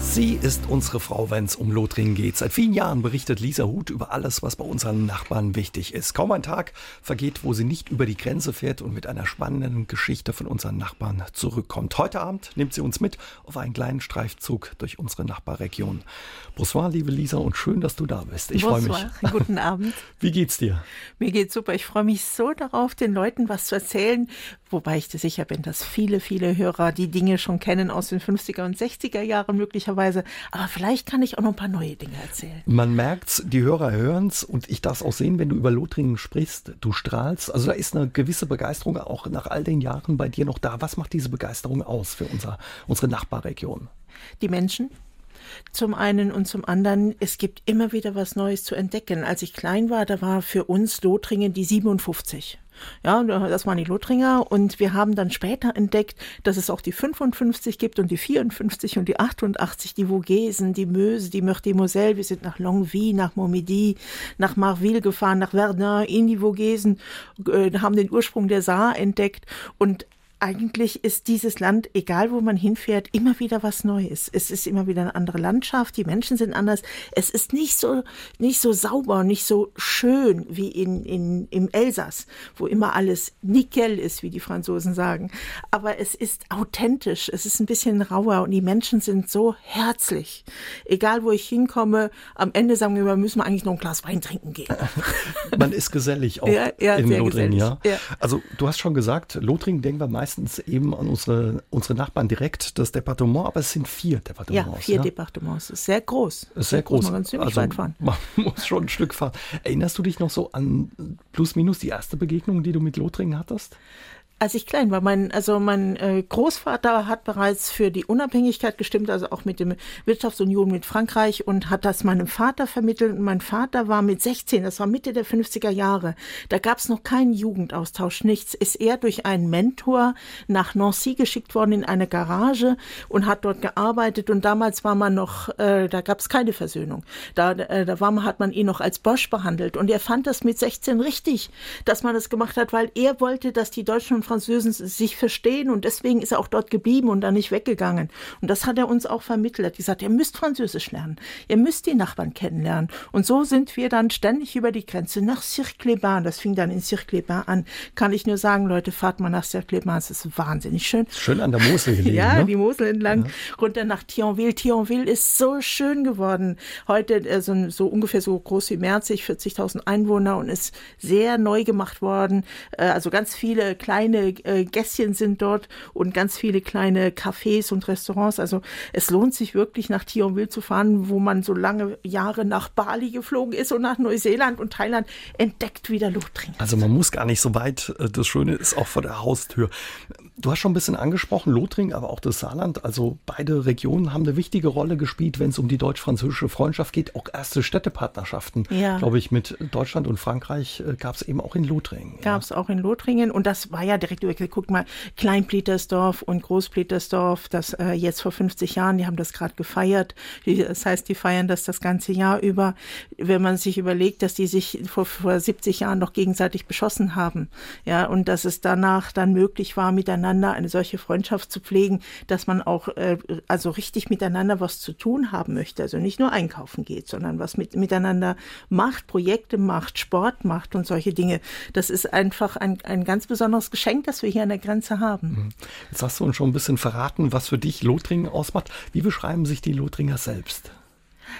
Sie ist unsere Frau, wenn es um Lothringen geht. Seit vielen Jahren berichtet Lisa Huth über alles, was bei unseren Nachbarn wichtig ist. Kaum ein Tag vergeht, wo sie nicht über die Grenze fährt und mit einer spannenden Geschichte von unseren Nachbarn zurückkommt. Heute Abend nimmt sie uns mit auf einen kleinen Streifzug durch unsere Nachbarregion. Bonsoir, liebe Lisa, und schön, dass du da bist. Ich freue mich. Guten Abend. Wie geht's dir? Mir geht's super. Ich freue mich so darauf, den Leuten was zu erzählen, wobei ich sicher bin, dass viele, viele Hörer die Dinge schon kennen aus den 50er und 60er Jahren möglicherweise möglicherweise. Aber vielleicht kann ich auch noch ein paar neue Dinge erzählen. Man merkt's, die Hörer hören's und ich darf es auch sehen, wenn du über Lothringen sprichst. Du strahlst. Also da ist eine gewisse Begeisterung auch nach all den Jahren bei dir noch da. Was macht diese Begeisterung aus für unser, unsere Nachbarregion? Die Menschen, zum einen und zum anderen, es gibt immer wieder was Neues zu entdecken. Als ich klein war, da war für uns Lothringen die 57. Ja, das waren die Lothringer und wir haben dann später entdeckt, dass es auch die 55 gibt und die 54 und die 88, die Vogesen, die Meuse, die Meurthe Moselle. Wir sind nach Longwy, nach Montmedy, nach Marville gefahren, nach Verdun, in die Vogesen, äh, haben den Ursprung der Saar entdeckt und eigentlich ist dieses Land, egal wo man hinfährt, immer wieder was Neues. Es ist immer wieder eine andere Landschaft, die Menschen sind anders. Es ist nicht so, nicht so sauber, nicht so schön wie in, in, im Elsass, wo immer alles nickel ist, wie die Franzosen sagen. Aber es ist authentisch, es ist ein bisschen rauer und die Menschen sind so herzlich. Egal wo ich hinkomme, am Ende sagen wir, wir müssen eigentlich noch ein Glas Wein trinken gehen. Man ist gesellig auch ja, ja, in Lothringen, ja? ja? Also du hast schon gesagt, Lothringen denken wir meistens meistens eben an unsere, unsere Nachbarn direkt das Departement, aber es sind vier Departements. Ja, vier ja? Departements. Ist sehr groß. Ist sehr groß. Man kann ziemlich also, weit fahren. Man muss schon ein Stück fahren. Erinnerst du dich noch so an plus minus die erste Begegnung, die du mit Lothringen hattest? Als ich klein war. Mein, also mein äh, Großvater hat bereits für die Unabhängigkeit gestimmt, also auch mit der Wirtschaftsunion mit Frankreich und hat das meinem Vater vermittelt. Und mein Vater war mit 16, das war Mitte der 50er Jahre. Da gab es noch keinen Jugendaustausch, nichts. Ist er durch einen Mentor nach Nancy geschickt worden in eine Garage und hat dort gearbeitet. Und damals war man noch, äh, da gab es keine Versöhnung. Da, äh, da war man, hat man ihn noch als Bosch behandelt. Und er fand das mit 16 richtig, dass man das gemacht hat, weil er wollte, dass die Deutschen Französen sich verstehen und deswegen ist er auch dort geblieben und dann nicht weggegangen. Und das hat er uns auch vermittelt. Er hat gesagt, ihr müsst Französisch lernen. Ihr müsst die Nachbarn kennenlernen. Und so sind wir dann ständig über die Grenze nach Cirque-les-Bains. Das fing dann in Cirque-les-Bains an. Kann ich nur sagen, Leute, fahrt mal nach Cirque-les-Bains. Es ist wahnsinnig schön. Schön an der Mosel gelegen. ja, ne? die Mosel entlang. Ja. Runter nach Thionville. Thionville ist so schön geworden. Heute äh, so, so ungefähr so groß wie Merzig, 40.000 Einwohner und ist sehr neu gemacht worden. Äh, also ganz viele kleine kleine äh, Gässchen sind dort und ganz viele kleine Cafés und Restaurants. Also es lohnt sich wirklich nach Thionville zu fahren, wo man so lange Jahre nach Bali geflogen ist und nach Neuseeland und Thailand entdeckt wieder Lothringen. Also man muss gar nicht so weit. Äh, das Schöne ist auch vor der Haustür. Du hast schon ein bisschen angesprochen, Lothringen, aber auch das Saarland. Also beide Regionen haben eine wichtige Rolle gespielt, wenn es um die deutsch-französische Freundschaft geht. Auch erste Städtepartnerschaften, ja. glaube ich, mit Deutschland und Frankreich äh, gab es eben auch in Lothringen. Gab es ja. auch in Lothringen und das war ja direkt über, guck mal, Klein-Pletersdorf und Groß-Pletersdorf, das äh, jetzt vor 50 Jahren, die haben das gerade gefeiert. Das heißt, die feiern das das ganze Jahr über. Wenn man sich überlegt, dass die sich vor, vor 70 Jahren noch gegenseitig beschossen haben, ja, und dass es danach dann möglich war, miteinander miteinander eine solche Freundschaft zu pflegen, dass man auch äh, also richtig miteinander was zu tun haben möchte. Also nicht nur einkaufen geht, sondern was mit, miteinander macht, Projekte macht, Sport macht und solche Dinge. Das ist einfach ein, ein ganz besonderes Geschenk, das wir hier an der Grenze haben. Mhm. Jetzt hast du uns schon ein bisschen verraten, was für dich Lothringen ausmacht. Wie beschreiben sich die Lothringer selbst?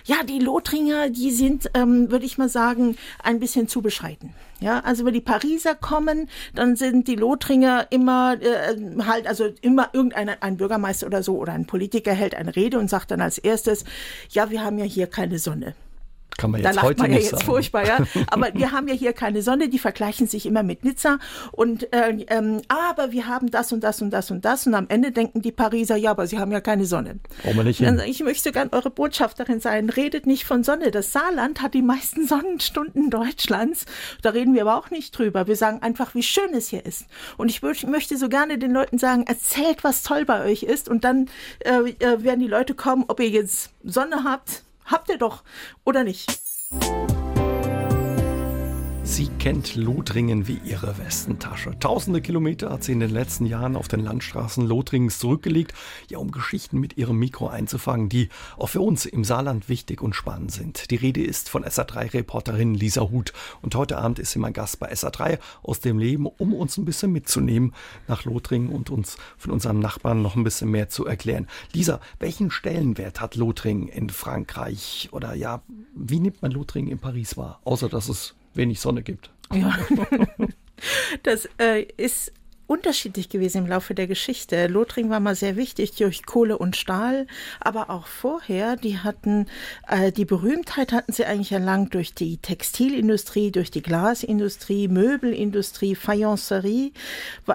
Ja, die Lothringer, die sind, ähm, würde ich mal sagen, ein bisschen zu bescheiden. Ja, also wenn die Pariser kommen, dann sind die Lothringer immer äh, halt, also immer irgendein ein Bürgermeister oder so oder ein Politiker hält eine Rede und sagt dann als erstes, ja, wir haben ja hier keine Sonne. Kann man jetzt da heute man ja jetzt sagen. furchtbar, ja. Aber wir haben ja hier keine Sonne, die vergleichen sich immer mit Nizza. Und äh, ähm, aber wir haben das und das und das und das. Und am Ende denken die Pariser, ja, aber sie haben ja keine Sonne. Brauchen wir nicht hin. Ich möchte gern eure Botschafterin sein. Redet nicht von Sonne. Das Saarland hat die meisten Sonnenstunden Deutschlands. Da reden wir aber auch nicht drüber. Wir sagen einfach, wie schön es hier ist. Und ich möchte so gerne den Leuten sagen, erzählt, was toll bei euch ist. Und dann äh, äh werden die Leute kommen, ob ihr jetzt Sonne habt, Habt ihr doch, oder nicht? Sie kennt Lothringen wie ihre Westentasche. Tausende Kilometer hat sie in den letzten Jahren auf den Landstraßen Lothringens zurückgelegt, ja, um Geschichten mit ihrem Mikro einzufangen, die auch für uns im Saarland wichtig und spannend sind. Die Rede ist von SA3-Reporterin Lisa Huth. Und heute Abend ist sie mein Gast bei SA3 aus dem Leben, um uns ein bisschen mitzunehmen nach Lothringen und uns von unserem Nachbarn noch ein bisschen mehr zu erklären. Lisa, welchen Stellenwert hat Lothringen in Frankreich? Oder ja, wie nimmt man Lothringen in Paris wahr? Außer, dass es wenig Sonne gibt. Ja. Das äh, ist unterschiedlich gewesen im Laufe der Geschichte. Lothringen war mal sehr wichtig durch Kohle und Stahl, aber auch vorher, die hatten, äh, die Berühmtheit hatten sie eigentlich erlangt durch die Textilindustrie, durch die Glasindustrie, Möbelindustrie, Fayencerie.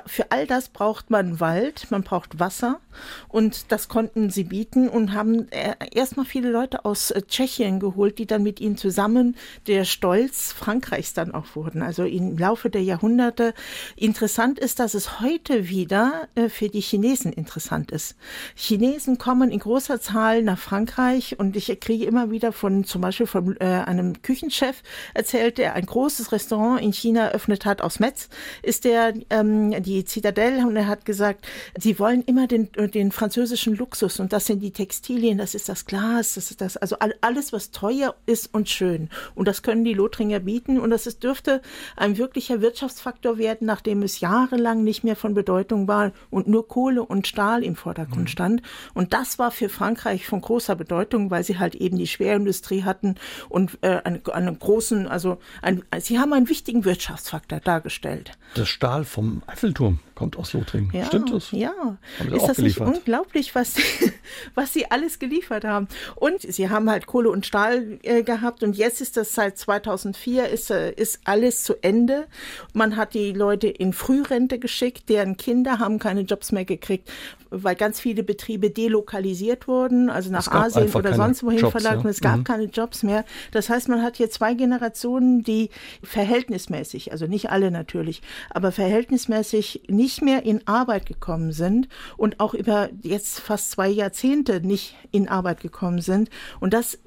Für all das braucht man Wald, man braucht Wasser und das konnten sie bieten und haben äh, erstmal viele Leute aus äh, Tschechien geholt, die dann mit ihnen zusammen der Stolz Frankreichs dann auch wurden. Also im Laufe der Jahrhunderte. Interessant ist, dass es es heute wieder äh, für die Chinesen interessant ist. Chinesen kommen in großer Zahl nach Frankreich und ich kriege immer wieder von zum Beispiel von äh, einem Küchenchef erzählt, der ein großes Restaurant in China eröffnet hat aus Metz, ist der ähm, die Zitadelle und er hat gesagt, sie wollen immer den, den französischen Luxus und das sind die Textilien, das ist das Glas, das ist das, also alles, was teuer ist und schön. Und das können die Lothringer bieten und das ist, dürfte ein wirklicher Wirtschaftsfaktor werden, nachdem es jahrelang nicht nicht mehr von Bedeutung war und nur Kohle und Stahl im Vordergrund mhm. stand. Und das war für Frankreich von großer Bedeutung, weil sie halt eben die Schwerindustrie hatten und äh, einen, einen großen, also ein, sie haben einen wichtigen Wirtschaftsfaktor dargestellt. Das Stahl vom Eiffelturm kommt aus Lothringen. Ja, Stimmt das? Ja. Ist das nicht unglaublich, was, was sie alles geliefert haben? Und sie haben halt Kohle und Stahl äh, gehabt und jetzt ist das seit 2004 ist, äh, ist alles zu Ende. Man hat die Leute in Frührente geschickt, deren Kinder haben keine Jobs mehr gekriegt, weil ganz viele Betriebe delokalisiert wurden, also nach Asien oder sonst wohin verlagert. Ja. Es gab mhm. keine Jobs mehr. Das heißt, man hat hier zwei Generationen, die verhältnismäßig, also nicht alle natürlich, aber verhältnismäßig nicht mehr in Arbeit gekommen sind und auch über jetzt fast zwei Jahrzehnte nicht in Arbeit gekommen sind. Und das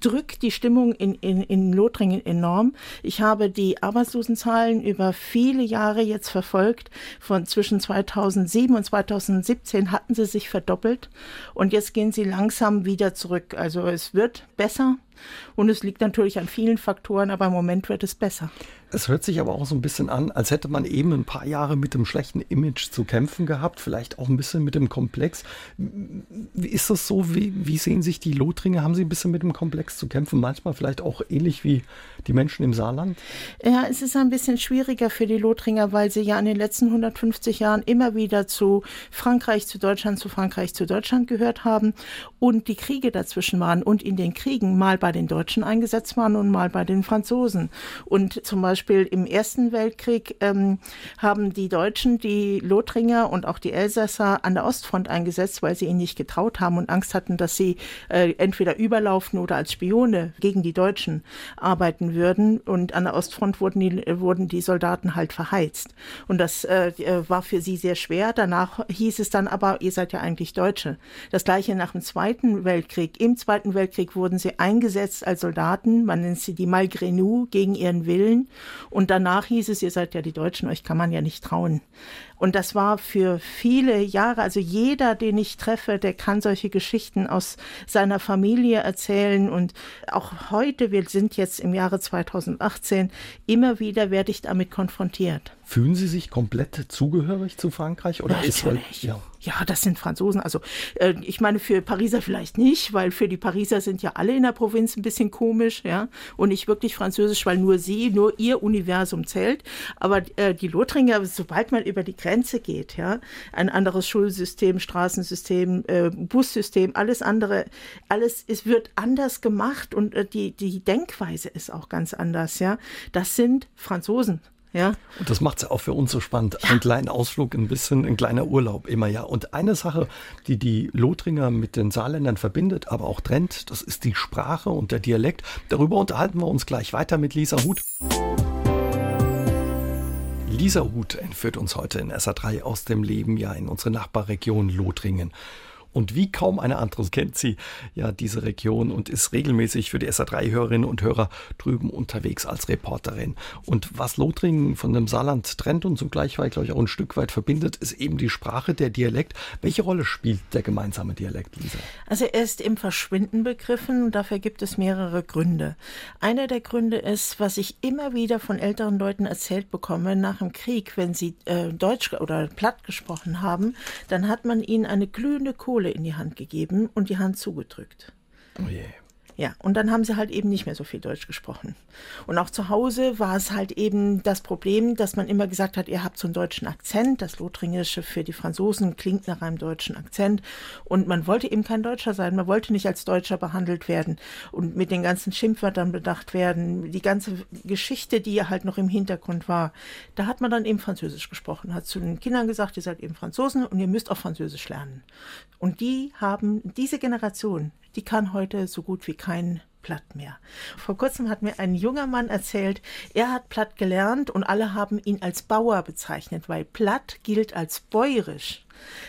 drückt die Stimmung in, in, in Lothringen enorm. Ich habe die Arbeitslosenzahlen über viele Jahre jetzt verfolgt. Von zwischen 2007 und 2017 hatten sie sich verdoppelt und jetzt gehen sie langsam wieder zurück. Also es wird besser. Und es liegt natürlich an vielen Faktoren, aber im Moment wird es besser. Es hört sich aber auch so ein bisschen an, als hätte man eben ein paar Jahre mit dem schlechten Image zu kämpfen gehabt, vielleicht auch ein bisschen mit dem Komplex. Wie ist das so? Wie, wie sehen sich die Lothringer? Haben sie ein bisschen mit dem Komplex zu kämpfen? Manchmal vielleicht auch ähnlich wie die Menschen im Saarland? Ja, es ist ein bisschen schwieriger für die Lothringer, weil sie ja in den letzten 150 Jahren immer wieder zu Frankreich, zu Deutschland, zu Frankreich, zu Deutschland gehört haben und die Kriege dazwischen waren und in den Kriegen mal bei bei den Deutschen eingesetzt waren und mal bei den Franzosen. Und zum Beispiel im Ersten Weltkrieg ähm, haben die Deutschen die Lothringer und auch die Elsässer an der Ostfront eingesetzt, weil sie ihnen nicht getraut haben und Angst hatten, dass sie äh, entweder überlaufen oder als Spione gegen die Deutschen arbeiten würden. Und an der Ostfront wurden die, wurden die Soldaten halt verheizt. Und das äh, war für sie sehr schwer. Danach hieß es dann aber, ihr seid ja eigentlich Deutsche. Das gleiche nach dem Zweiten Weltkrieg. Im Zweiten Weltkrieg wurden sie eingesetzt eingesetzt als Soldaten. Man nennt sie die Malgrenu gegen ihren Willen. Und danach hieß es, ihr seid ja die Deutschen, euch kann man ja nicht trauen. Und das war für viele Jahre, also jeder, den ich treffe, der kann solche Geschichten aus seiner Familie erzählen. Und auch heute, wir sind jetzt im Jahre 2018, immer wieder werde ich damit konfrontiert. Fühlen Sie sich komplett zugehörig zu Frankreich oder Natürlich. ist halt, ja. ja, das sind Franzosen. Also äh, ich meine für Pariser vielleicht nicht, weil für die Pariser sind ja alle in der Provinz ein bisschen komisch, ja, und nicht wirklich französisch, weil nur sie, nur ihr Universum zählt. Aber äh, die Lothringer, sobald man über die Grenze geht, ja, ein anderes Schulsystem, Straßensystem, äh, Bussystem, alles andere, alles es wird anders gemacht und äh, die die Denkweise ist auch ganz anders, ja. Das sind Franzosen. Ja. Und das macht es ja auch für uns so spannend. Ja. Ein kleiner Ausflug, ein bisschen ein kleiner Urlaub immer ja. Und eine Sache, die die Lothringer mit den Saarländern verbindet, aber auch trennt, das ist die Sprache und der Dialekt. Darüber unterhalten wir uns gleich weiter mit Lisa Huth. Lisa Huth entführt uns heute in SA3 aus dem Leben ja in unsere Nachbarregion Lothringen. Und wie kaum eine andere kennt sie ja diese Region und ist regelmäßig für die SA3-Hörerinnen und Hörer drüben unterwegs als Reporterin. Und was Lothringen von dem Saarland trennt und zugleich, weil glaube ich, auch ein Stück weit verbindet, ist eben die Sprache, der Dialekt. Welche Rolle spielt der gemeinsame Dialekt, Lisa? Also er ist im Verschwinden begriffen und dafür gibt es mehrere Gründe. Einer der Gründe ist, was ich immer wieder von älteren Leuten erzählt bekomme, nach dem Krieg, wenn sie äh, Deutsch oder Platt gesprochen haben, dann hat man ihnen eine glühende Kohle in die Hand gegeben und die Hand zugedrückt. Oh je. Ja, und dann haben sie halt eben nicht mehr so viel Deutsch gesprochen. Und auch zu Hause war es halt eben das Problem, dass man immer gesagt hat, ihr habt so einen deutschen Akzent. Das Lothringische für die Franzosen klingt nach einem deutschen Akzent. Und man wollte eben kein Deutscher sein. Man wollte nicht als Deutscher behandelt werden und mit den ganzen Schimpfwörtern bedacht werden. Die ganze Geschichte, die halt noch im Hintergrund war, da hat man dann eben Französisch gesprochen, hat zu den Kindern gesagt, ihr seid eben Franzosen und ihr müsst auch Französisch lernen. Und die haben, diese Generation, die kann heute so gut wie kein Platt mehr. Vor kurzem hat mir ein junger Mann erzählt, er hat Platt gelernt und alle haben ihn als Bauer bezeichnet, weil Platt gilt als bäuerisch.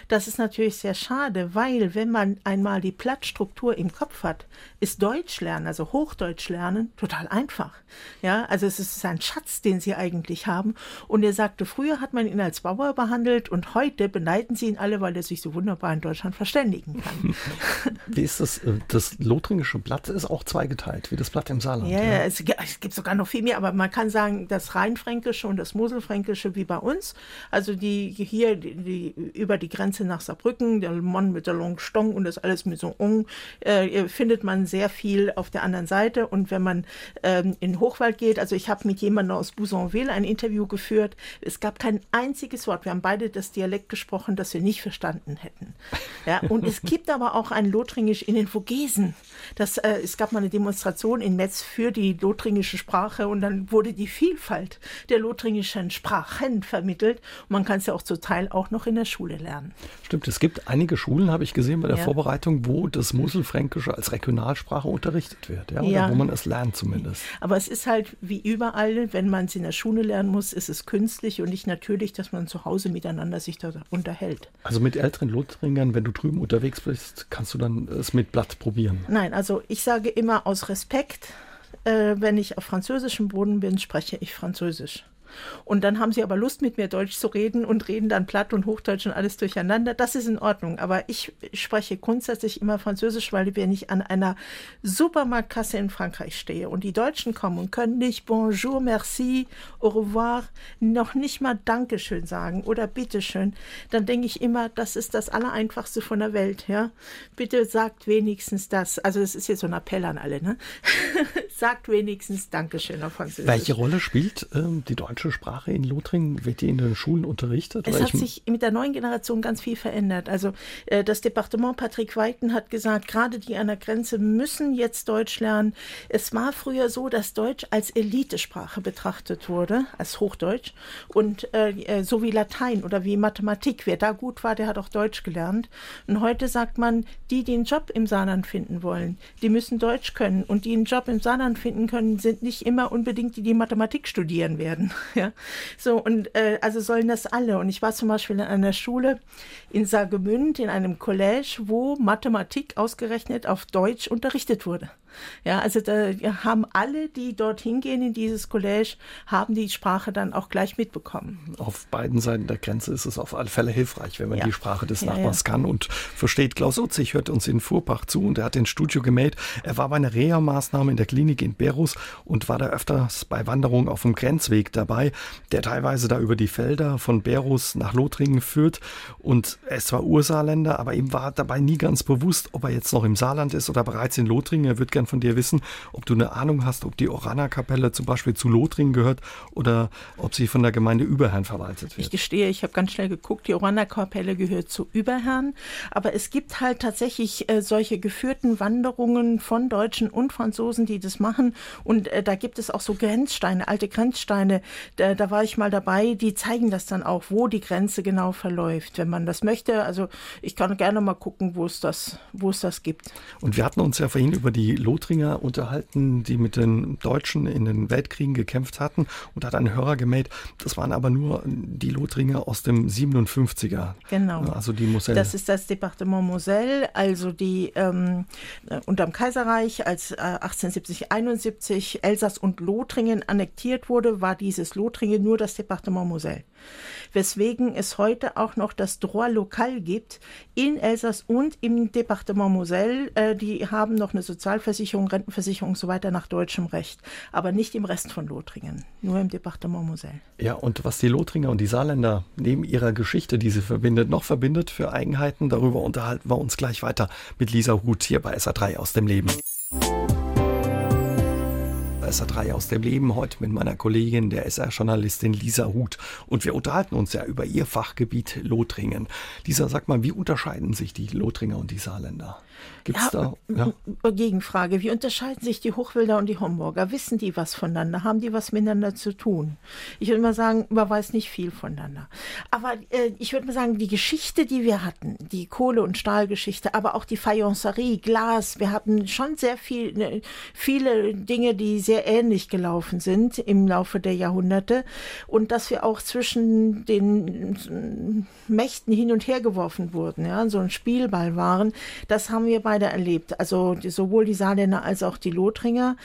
Das ist natürlich sehr schade, weil wenn man einmal die Plattstruktur im Kopf hat, ist Deutsch lernen, also Hochdeutsch lernen, total einfach. Ja, also es ist ein Schatz, den sie eigentlich haben. Und er sagte, früher hat man ihn als Bauer behandelt und heute beneiden sie ihn alle, weil er sich so wunderbar in Deutschland verständigen kann. Wie ist das? Äh, das lothringische Blatt ist auch zweigeteilt, wie das Blatt im Saarland. Ja, ja. Es, es, gibt sogar noch viel mehr, aber man kann sagen, das Rheinfränkische und das Moselfränkische wie bei uns. Also die hier die, die über die Grenze nach Saarbrücken, der Mann mit der Longstong und das alles mit so Ong, äh, findet man sehr viel auf der anderen Seite. Und wenn man ähm, in Hochwald geht, also ich habe mit jemandem aus Bousonville ein Interview geführt, es gab kein einziges Wort. Wir haben beide das Dialekt gesprochen, das wir nicht verstanden hätten. Ja, und es gibt aber auch ein Lothringisch in den Vogesen. Das, äh, es gab mal eine Demonstration in Metz für die lothringische Sprache und dann wurde die Vielfalt der lothringischen Sprachen vermittelt. Und man kann es ja auch zum Teil auch noch in der Schule lernen lernen. Stimmt, es gibt einige Schulen, habe ich gesehen bei der ja. Vorbereitung, wo das Moselfränkische als Regionalsprache unterrichtet wird, ja, oder ja. wo man es lernt zumindest. Aber es ist halt wie überall, wenn man es in der Schule lernen muss, ist es künstlich und nicht natürlich, dass man zu Hause miteinander sich da unterhält. Also mit älteren Lothringern, wenn du drüben unterwegs bist, kannst du dann es mit Blatt probieren? Nein, also ich sage immer aus Respekt, äh, wenn ich auf französischem Boden bin, spreche ich Französisch. Und dann haben sie aber Lust, mit mir Deutsch zu reden und reden dann Platt und Hochdeutsch und alles durcheinander. Das ist in Ordnung. Aber ich spreche grundsätzlich immer Französisch, weil wenn ich an einer Supermarktkasse in Frankreich stehe und die Deutschen kommen und können nicht Bonjour, merci, au revoir, noch nicht mal Dankeschön sagen oder Bitteschön, dann denke ich immer, das ist das Allereinfachste von der Welt. Ja? Bitte sagt wenigstens das. Also es ist jetzt so ein Appell an alle. Ne? sagt wenigstens Dankeschön auf Französisch. Welche Rolle spielt ähm, die deutsche deutsche Sprache in Lothringen? Wird die in den Schulen unterrichtet? Es hat sich mit der neuen Generation ganz viel verändert. Also äh, das Departement Patrick Weiten hat gesagt, gerade die an der Grenze müssen jetzt Deutsch lernen. Es war früher so, dass Deutsch als Elitesprache betrachtet wurde, als Hochdeutsch. Und äh, äh, so wie Latein oder wie Mathematik. Wer da gut war, der hat auch Deutsch gelernt. Und heute sagt man, die, die einen Job im Saarland finden wollen, die müssen Deutsch können. Und die einen Job im Saarland finden können, sind nicht immer unbedingt die, die Mathematik studieren werden. Ja, so und äh, also sollen das alle. Und ich war zum Beispiel in einer Schule in Saargemünd in einem College, wo Mathematik ausgerechnet auf Deutsch unterrichtet wurde. Ja, also da haben alle, die dorthin gehen in dieses College, haben die Sprache dann auch gleich mitbekommen. Auf beiden Seiten der Grenze ist es auf alle Fälle hilfreich, wenn man ja. die Sprache des ja, Nachbars ja. kann und versteht. Klaus Utzig hört uns in Fuhrpach zu und er hat ins Studio gemeldet. Er war bei einer Reha-Maßnahme in der Klinik in Berus und war da öfters bei Wanderungen auf dem Grenzweg dabei, der teilweise da über die Felder von Berus nach Lothringen führt. Und es war Ursaarländer, aber ihm war dabei nie ganz bewusst, ob er jetzt noch im Saarland ist oder bereits in Lothringen. Er wird gern von dir wissen, ob du eine Ahnung hast, ob die Orana-Kapelle zum Beispiel zu Lothringen gehört oder ob sie von der Gemeinde Überherrn verwaltet wird. Ich gestehe, ich habe ganz schnell geguckt, die Orana-Kapelle gehört zu Überherrn, aber es gibt halt tatsächlich äh, solche geführten Wanderungen von Deutschen und Franzosen, die das machen und äh, da gibt es auch so Grenzsteine, alte Grenzsteine, da, da war ich mal dabei, die zeigen das dann auch, wo die Grenze genau verläuft, wenn man das möchte. Also ich kann gerne mal gucken, wo es das, wo es das gibt. Und wir hatten uns ja vorhin über die Lothringer unterhalten, die mit den Deutschen in den Weltkriegen gekämpft hatten. Und hat ein Hörer gemeldet, das waren aber nur die Lothringer aus dem 57er. Genau. Also die Moselle. Das ist das Departement Moselle, also die ähm, unterm Kaiserreich, als äh, 1870, 71 Elsass und Lothringen annektiert wurde, war dieses Lothringen nur das Departement Moselle. Weswegen es heute auch noch das Droit Local gibt in Elsass und im Departement Moselle. Äh, die haben noch eine Sozialversicherung, Rentenversicherung und so weiter nach deutschem Recht, aber nicht im Rest von Lothringen, nur im Departement Moselle. Ja, und was die Lothringer und die Saarländer neben ihrer Geschichte, die sie verbindet, noch verbindet für Eigenheiten, darüber unterhalten wir uns gleich weiter mit Lisa Huth hier bei SA3 aus dem Leben. SR3 aus dem Leben, heute mit meiner Kollegin, der SR-Journalistin Lisa Huth. Und wir unterhalten uns ja über ihr Fachgebiet Lothringen. Lisa, sag mal, wie unterscheiden sich die Lothringer und die Saarländer? Gibt es ja, da? Ja. Gegenfrage. Wie unterscheiden sich die Hochwälder und die Homburger? Wissen die was voneinander? Haben die was miteinander zu tun? Ich würde mal sagen, man weiß nicht viel voneinander. Aber äh, ich würde mal sagen, die Geschichte, die wir hatten, die Kohle- und Stahlgeschichte, aber auch die Fayencerie, Glas, wir hatten schon sehr viel, ne, viele Dinge, die sehr ähnlich gelaufen sind im Laufe der Jahrhunderte. Und dass wir auch zwischen den Mächten hin und her geworfen wurden, ja, so ein Spielball waren, das haben wir beide erlebt. Also die, sowohl die Saarländer als auch die Lothringer,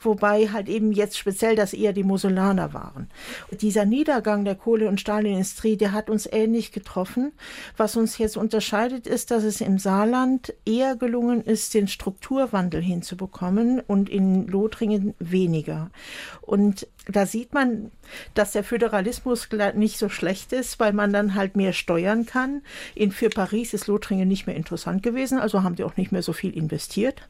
wobei halt eben jetzt speziell das eher die Moselaner waren. Dieser Niedergang der Kohle- und Stahlindustrie, der hat uns ähnlich getroffen. Was uns jetzt unterscheidet, ist, dass es im Saarland eher gelungen ist, den Strukturwandel hinzubekommen und in Lothringen weniger. Und da sieht man, dass der Föderalismus nicht so schlecht ist, weil man dann halt mehr steuern kann. In, für Paris ist Lothringen nicht mehr interessant gewesen, also haben die auch nicht mehr so viel investiert.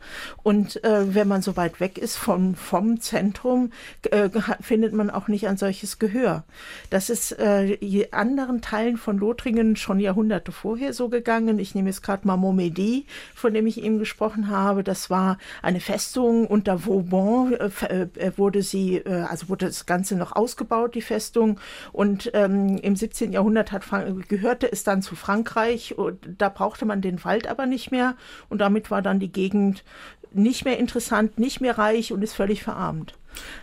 Und äh, wenn man so weit weg ist vom, vom Zentrum, äh, findet man auch nicht ein solches Gehör. Das ist äh, anderen Teilen von Lothringen schon Jahrhunderte vorher so gegangen. Ich nehme jetzt gerade mal Montmédy, von dem ich eben gesprochen habe. Das war eine Festung unter Vauban, äh, äh wurde sie, äh, also wurde das Ganze noch ausgebaut, die Festung. Und ähm, im 17. Jahrhundert hat, gehörte es dann zu Frankreich. Und da brauchte man den Wald aber nicht mehr. Und damit war dann die Gegend nicht mehr interessant, nicht mehr reich und ist völlig verarmt.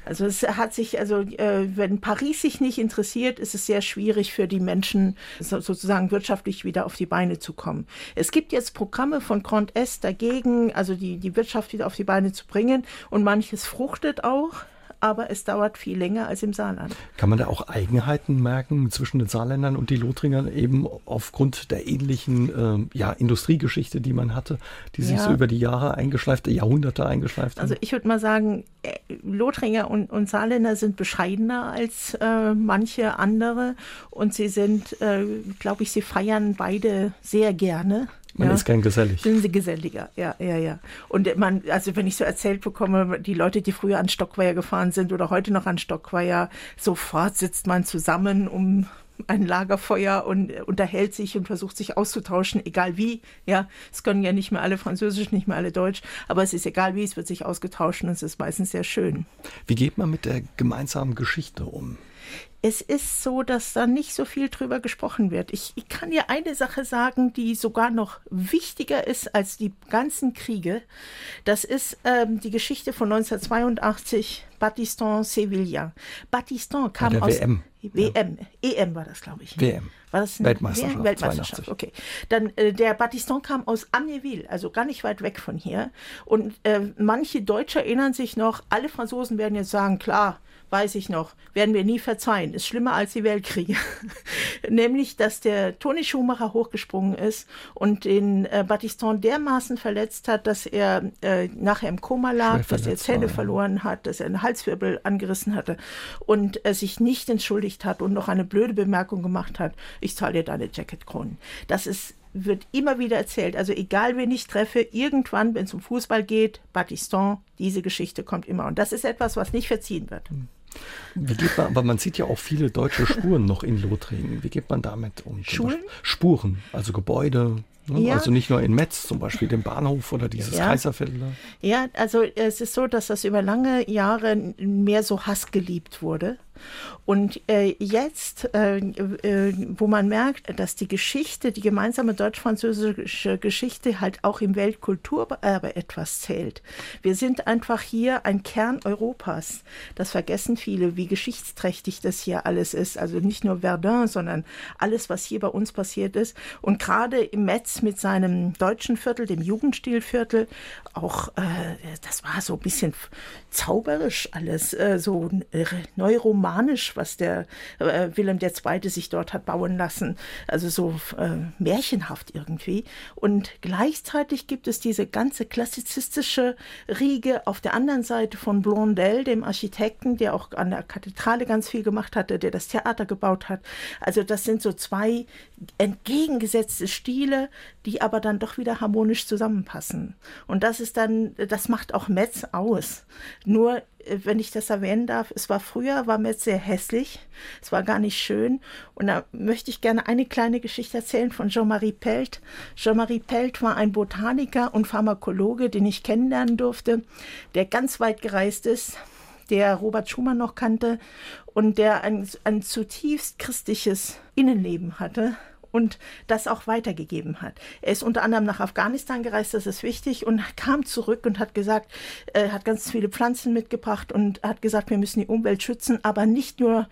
Also es hat sich, also äh, wenn Paris sich nicht interessiert, ist es sehr schwierig für die Menschen so, sozusagen wirtschaftlich wieder auf die Beine zu kommen. Es gibt jetzt Programme von Grand Est dagegen, also die, die Wirtschaft wieder auf die Beine zu bringen und manches fruchtet auch aber es dauert viel länger als im Saarland. Kann man da auch Eigenheiten merken zwischen den Saarländern und die Lothringern eben aufgrund der ähnlichen äh, ja, Industriegeschichte, die man hatte, die sich ja. so über die Jahre eingeschleift, Jahrhunderte eingeschleift haben? Also ich würde mal sagen, äh, Lothringer und, und Saarländer sind bescheidener als äh, manche andere und sie sind, äh, glaube ich, sie feiern beide sehr gerne. Man ja. ist gern gesellig. Sind sie geselliger, ja, ja, ja. Und man, also wenn ich so erzählt bekomme, die Leute, die früher an Stockweier gefahren sind oder heute noch an Stockweier, sofort sitzt man zusammen um ein Lagerfeuer und unterhält sich und versucht sich auszutauschen, egal wie. Ja, es können ja nicht mehr alle Französisch, nicht mehr alle Deutsch, aber es ist egal wie, es wird sich ausgetauscht und es ist meistens sehr schön. Wie geht man mit der gemeinsamen Geschichte um? Es ist so, dass da nicht so viel drüber gesprochen wird. Ich, ich kann dir eine Sache sagen, die sogar noch wichtiger ist als die ganzen Kriege. Das ist ähm, die Geschichte von 1982, Battiston Sevilla. Battiston kam aus WM. WM, ja. EM war das, glaube ich. WM. War das Weltmeisterschaft? WM? Weltmeisterschaft, 82. okay. Dann äh, der Battiston kam aus Amnéville, also gar nicht weit weg von hier. Und äh, manche Deutsche erinnern sich noch, alle Franzosen werden jetzt sagen, klar, weiß ich noch, werden wir nie verzeihen. Ist schlimmer als die Weltkriege. Nämlich, dass der Toni Schumacher hochgesprungen ist und den äh, Battiston dermaßen verletzt hat, dass er äh, nachher im Koma lag, dass er Zähne war, verloren hat, dass er einen Halswirbel angerissen hatte und er sich nicht entschuldigt hat und noch eine blöde Bemerkung gemacht hat, ich zahle dir deine Jacketkronen. Das ist wird immer wieder erzählt. Also egal, wen ich treffe, irgendwann, wenn es um Fußball geht, Battiston, diese Geschichte kommt immer. Und das ist etwas, was nicht verziehen wird. Hm. Wie geht man, aber man sieht ja auch viele deutsche Spuren noch in Lothringen. Wie geht man damit um? Schulen? Spuren, also Gebäude. Ne? Ja. Also nicht nur in Metz, zum Beispiel den Bahnhof oder dieses ja. Kaiserviertel. Ja, also es ist so, dass das über lange Jahre mehr so hassgeliebt wurde. Und äh, jetzt, äh, äh, wo man merkt, dass die Geschichte, die gemeinsame deutsch-französische Geschichte halt auch im Weltkulturerbe etwas zählt. Wir sind einfach hier ein Kern Europas. Das vergessen viele, wie geschichtsträchtig das hier alles ist. Also nicht nur Verdun, sondern alles, was hier bei uns passiert ist. Und gerade im Metz mit seinem deutschen Viertel, dem Jugendstilviertel, auch, äh, das war so ein bisschen zauberisch alles, äh, so äh, neuromanisch, was der äh, Wilhelm II. sich dort hat bauen lassen. Also so äh, märchenhaft irgendwie. Und gleichzeitig gibt es diese ganze klassizistische Riege auf der anderen Seite von Blondel, dem Architekten, der auch an der Kathedrale ganz viel gemacht hatte, der das Theater gebaut hat. Also das sind so zwei entgegengesetzte Stile, die aber dann doch wieder harmonisch zusammenpassen. Und das ist dann, das macht auch Metz aus. Nur, äh, wenn ich das erwähnen darf, es war früher, war Metz sehr hässlich, es war gar nicht schön. Und da möchte ich gerne eine kleine Geschichte erzählen von Jean-Marie Pelt. Jean-Marie Pelt war ein Botaniker und Pharmakologe, den ich kennenlernen durfte, der ganz weit gereist ist der Robert Schumann noch kannte und der ein, ein zutiefst christliches Innenleben hatte und das auch weitergegeben hat. Er ist unter anderem nach Afghanistan gereist, das ist wichtig, und kam zurück und hat gesagt, äh, hat ganz viele Pflanzen mitgebracht und hat gesagt, wir müssen die Umwelt schützen, aber nicht nur